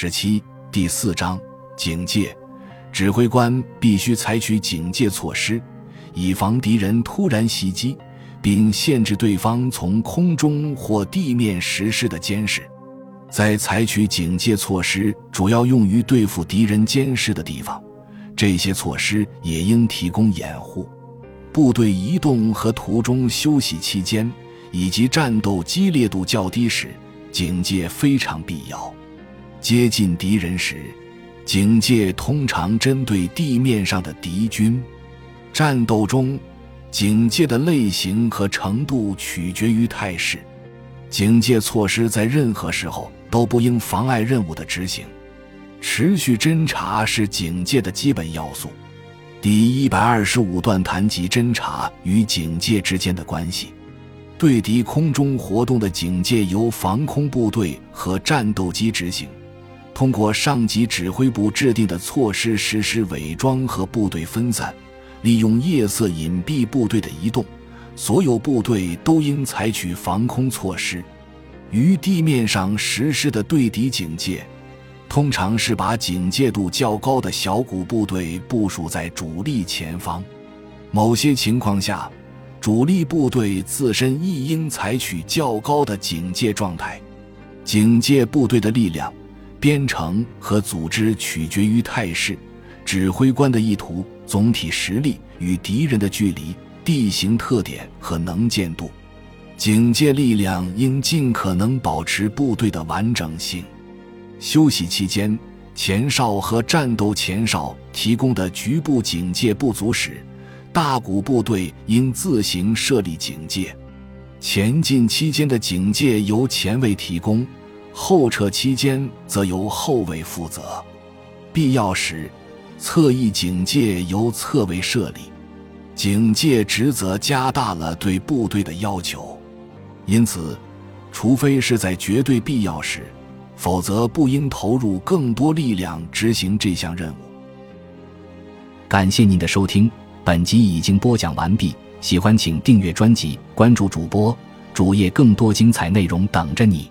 十七第四章警戒，指挥官必须采取警戒措施，以防敌人突然袭击，并限制对方从空中或地面实施的监视。在采取警戒措施主要用于对付敌人监视的地方，这些措施也应提供掩护。部队移动和途中休息期间，以及战斗激烈度较低时，警戒非常必要。接近敌人时，警戒通常针对地面上的敌军。战斗中，警戒的类型和程度取决于态势。警戒措施在任何时候都不应妨碍任务的执行。持续侦察是警戒的基本要素。第一百二十五段谈及侦察与警戒之间的关系。对敌空中活动的警戒由防空部队和战斗机执行。通过上级指挥部制定的措施实施伪装和部队分散，利用夜色隐蔽部队的移动。所有部队都应采取防空措施。于地面上实施的对敌警戒，通常是把警戒度较高的小股部队部署在主力前方。某些情况下，主力部队自身亦应采取较高的警戒状态。警戒部队的力量。编程和组织取决于态势、指挥官的意图、总体实力与敌人的距离、地形特点和能见度。警戒力量应尽可能保持部队的完整性。休息期间，前哨和战斗前哨提供的局部警戒不足时，大股部队应自行设立警戒。前进期间的警戒由前卫提供。后撤期间则由后卫负责，必要时，侧翼警戒由侧卫设立。警戒职责加大了对部队的要求，因此，除非是在绝对必要时，否则不应投入更多力量执行这项任务。感谢您的收听，本集已经播讲完毕。喜欢请订阅专辑，关注主播主页，更多精彩内容等着你。